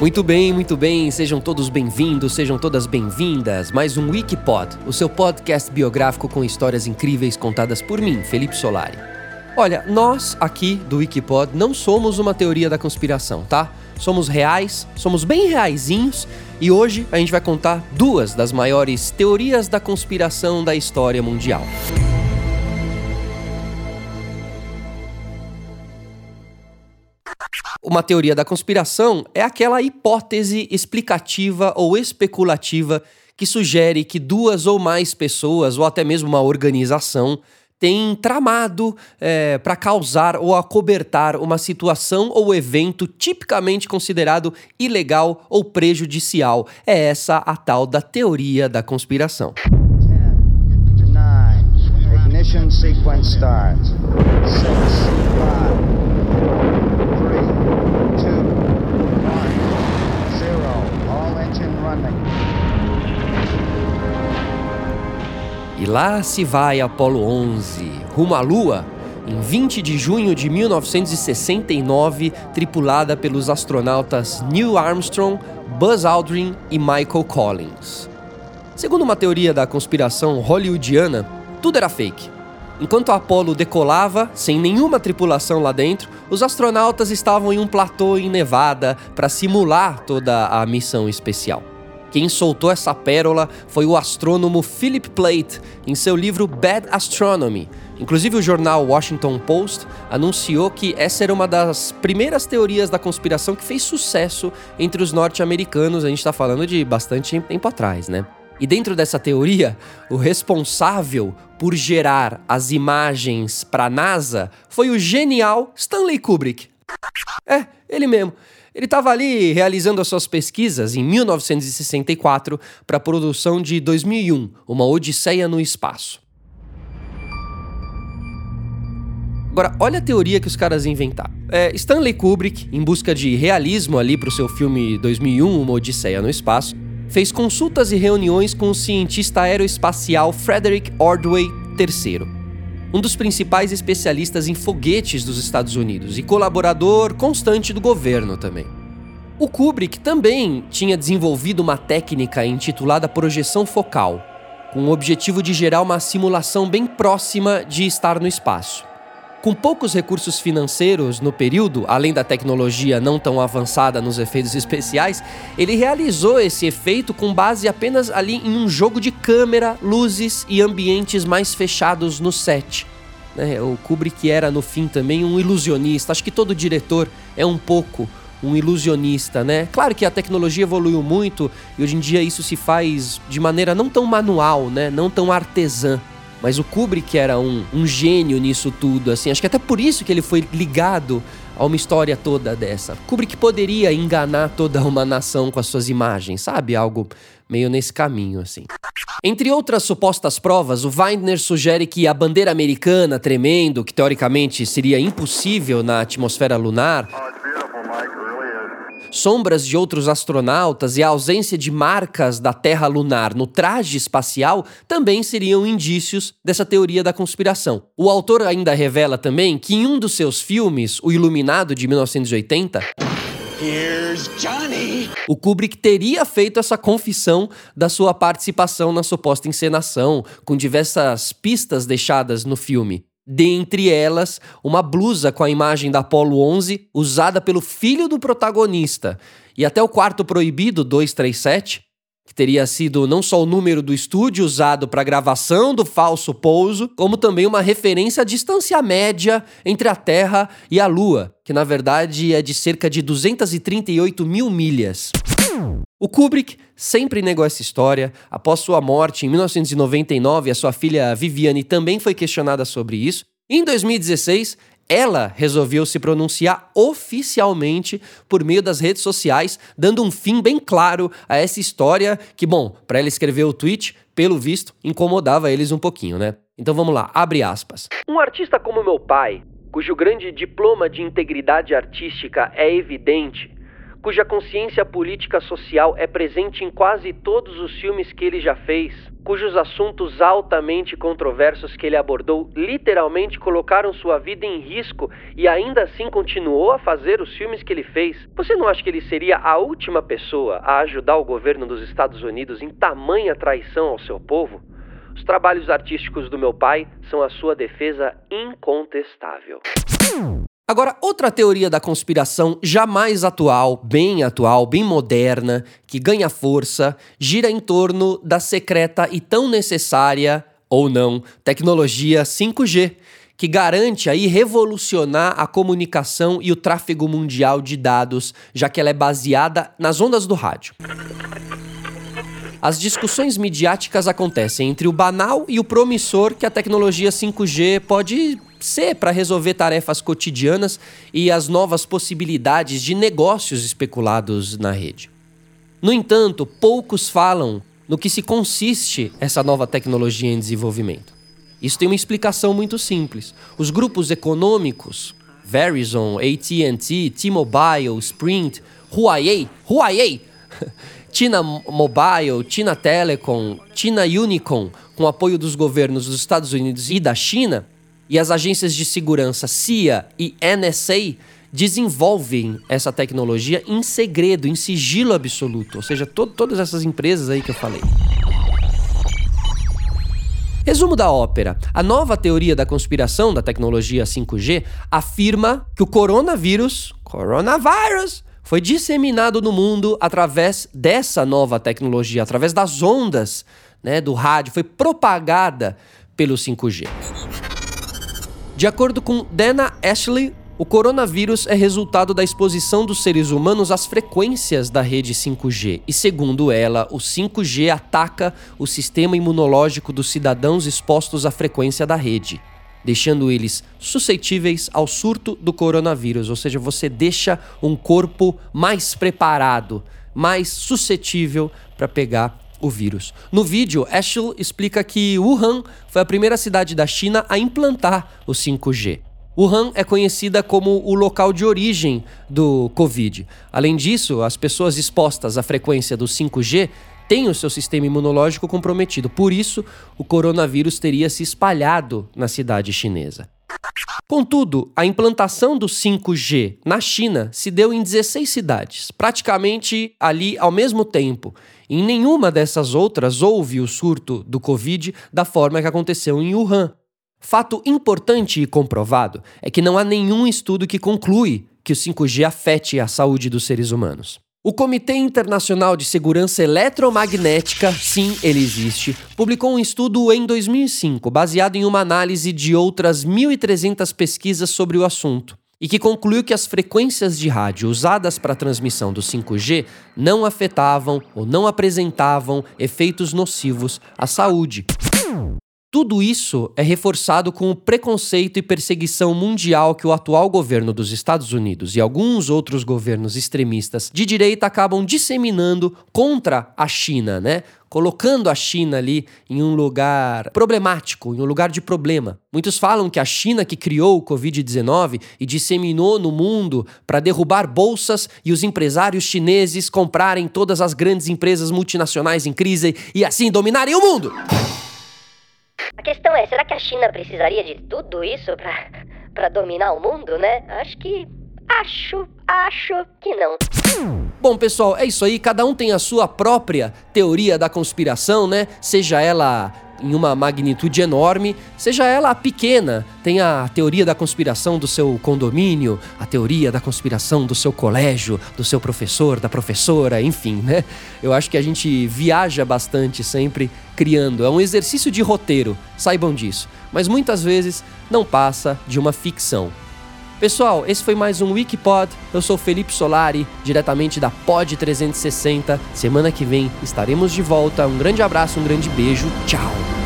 Muito bem, muito bem. Sejam todos bem-vindos, sejam todas bem-vindas. Mais um Wikipod, o seu podcast biográfico com histórias incríveis contadas por mim, Felipe Solari. Olha, nós aqui do Wikipod não somos uma teoria da conspiração, tá? Somos reais, somos bem reaisinhos e hoje a gente vai contar duas das maiores teorias da conspiração da história mundial. Uma teoria da conspiração é aquela hipótese explicativa ou especulativa que sugere que duas ou mais pessoas, ou até mesmo uma organização, têm tramado é, para causar ou acobertar uma situação ou evento tipicamente considerado ilegal ou prejudicial. É essa a tal da teoria da conspiração. Ten, nine, ignition sequence starts. Six, five, E lá se vai Apollo 11, rumo à Lua, em 20 de junho de 1969, tripulada pelos astronautas Neil Armstrong, Buzz Aldrin e Michael Collins. Segundo uma teoria da conspiração hollywoodiana, tudo era fake. Enquanto a Apollo decolava, sem nenhuma tripulação lá dentro, os astronautas estavam em um platô em Nevada para simular toda a missão especial. Quem soltou essa pérola foi o astrônomo Philip Plate em seu livro Bad Astronomy. Inclusive, o jornal Washington Post anunciou que essa era uma das primeiras teorias da conspiração que fez sucesso entre os norte-americanos. A gente está falando de bastante tempo atrás, né? E dentro dessa teoria, o responsável por gerar as imagens para a NASA foi o genial Stanley Kubrick. É, ele mesmo. Ele estava ali realizando as suas pesquisas em 1964 para a produção de 2001, Uma Odisseia no Espaço. Agora, olha a teoria que os caras inventaram. É, Stanley Kubrick, em busca de realismo ali para o seu filme 2001, Uma Odisseia no Espaço, fez consultas e reuniões com o cientista aeroespacial Frederick Ordway III um dos principais especialistas em foguetes dos Estados Unidos e colaborador constante do governo também. O Kubrick também tinha desenvolvido uma técnica intitulada projeção focal, com o objetivo de gerar uma simulação bem próxima de estar no espaço. Com poucos recursos financeiros no período, além da tecnologia não tão avançada nos efeitos especiais, ele realizou esse efeito com base apenas ali em um jogo de câmera, luzes e ambientes mais fechados no set. Né? O Kubrick era, no fim, também um ilusionista. Acho que todo diretor é um pouco um ilusionista, né? Claro que a tecnologia evoluiu muito e hoje em dia isso se faz de maneira não tão manual, né? Não tão artesã. Mas o Kubrick era um, um gênio nisso tudo, assim. Acho que até por isso que ele foi ligado a uma história toda dessa. Kubrick poderia enganar toda uma nação com as suas imagens, sabe? Algo meio nesse caminho, assim. Entre outras supostas provas, o Weidner sugere que a bandeira americana tremendo, que teoricamente seria impossível na atmosfera lunar, sombras de outros astronautas e a ausência de marcas da Terra lunar no traje espacial também seriam indícios dessa teoria da conspiração. O autor ainda revela também que em um dos seus filmes, O Iluminado de 1980, o Kubrick teria feito essa confissão da sua participação na suposta encenação, com diversas pistas deixadas no filme. Dentre elas, uma blusa com a imagem da Apollo 11 usada pelo filho do protagonista. E até o quarto proibido, 237, que teria sido não só o número do estúdio usado para a gravação do falso pouso, como também uma referência à distância média entre a Terra e a Lua, que na verdade é de cerca de 238 mil milhas. O Kubrick sempre negou essa história. Após sua morte em 1999, a sua filha Viviane também foi questionada sobre isso. Em 2016, ela resolveu se pronunciar oficialmente por meio das redes sociais, dando um fim bem claro a essa história que, bom, para ela escrever o tweet, pelo visto, incomodava eles um pouquinho, né? Então vamos lá, abre aspas. Um artista como meu pai, cujo grande diploma de integridade artística é evidente, cuja consciência política social é presente em quase todos os filmes que ele já fez, cujos assuntos altamente controversos que ele abordou literalmente colocaram sua vida em risco e ainda assim continuou a fazer os filmes que ele fez, você não acha que ele seria a última pessoa a ajudar o governo dos Estados Unidos em tamanha traição ao seu povo? Os trabalhos artísticos do meu pai são a sua defesa incontestável. Agora, outra teoria da conspiração já mais atual, bem atual, bem moderna, que ganha força, gira em torno da secreta e tão necessária, ou não, tecnologia 5G, que garante aí revolucionar a comunicação e o tráfego mundial de dados, já que ela é baseada nas ondas do rádio. As discussões midiáticas acontecem entre o banal e o promissor que a tecnologia 5G pode ser para resolver tarefas cotidianas e as novas possibilidades de negócios especulados na rede. No entanto, poucos falam no que se consiste essa nova tecnologia em desenvolvimento. Isso tem uma explicação muito simples. Os grupos econômicos, Verizon, AT&T, T-Mobile, Sprint, Huawei, Huawei, China Mobile, China Telecom, China Unicom, com apoio dos governos dos Estados Unidos e da China, e as agências de segurança CIA e NSA desenvolvem essa tecnologia em segredo, em sigilo absoluto. Ou seja, to todas essas empresas aí que eu falei. Resumo da ópera: a nova teoria da conspiração da tecnologia 5G afirma que o coronavírus, coronavírus, foi disseminado no mundo através dessa nova tecnologia, através das ondas né, do rádio, foi propagada pelo 5G. De acordo com Dana Ashley, o coronavírus é resultado da exposição dos seres humanos às frequências da rede 5G. E segundo ela, o 5G ataca o sistema imunológico dos cidadãos expostos à frequência da rede, deixando eles suscetíveis ao surto do coronavírus. Ou seja, você deixa um corpo mais preparado, mais suscetível para pegar o vírus. No vídeo, Ashel explica que Wuhan foi a primeira cidade da China a implantar o 5G. Wuhan é conhecida como o local de origem do Covid. Além disso, as pessoas expostas à frequência do 5G têm o seu sistema imunológico comprometido. Por isso, o coronavírus teria se espalhado na cidade chinesa. Contudo, a implantação do 5G na China se deu em 16 cidades, praticamente ali ao mesmo tempo. Em nenhuma dessas outras houve o surto do Covid da forma que aconteceu em Wuhan. Fato importante e comprovado é que não há nenhum estudo que conclui que o 5G afete a saúde dos seres humanos. O Comitê Internacional de Segurança Eletromagnética, sim, ele existe, publicou um estudo em 2005, baseado em uma análise de outras 1.300 pesquisas sobre o assunto, e que concluiu que as frequências de rádio usadas para a transmissão do 5G não afetavam ou não apresentavam efeitos nocivos à saúde. Tudo isso é reforçado com o preconceito e perseguição mundial que o atual governo dos Estados Unidos e alguns outros governos extremistas de direita acabam disseminando contra a China, né? Colocando a China ali em um lugar problemático, em um lugar de problema. Muitos falam que a China que criou o Covid-19 e disseminou no mundo para derrubar bolsas e os empresários chineses comprarem todas as grandes empresas multinacionais em crise e assim dominarem o mundo. A questão é, será que a China precisaria de tudo isso para dominar o mundo, né? Acho que. Acho, acho que não. Bom, pessoal, é isso aí. Cada um tem a sua própria teoria da conspiração, né? Seja ela em uma magnitude enorme, seja ela pequena. Tem a teoria da conspiração do seu condomínio, a teoria da conspiração do seu colégio, do seu professor, da professora, enfim, né? Eu acho que a gente viaja bastante sempre criando. É um exercício de roteiro, saibam disso. Mas muitas vezes não passa de uma ficção. Pessoal, esse foi mais um Wikipod. Eu sou Felipe Solari, diretamente da Pod 360. Semana que vem estaremos de volta. Um grande abraço, um grande beijo. Tchau.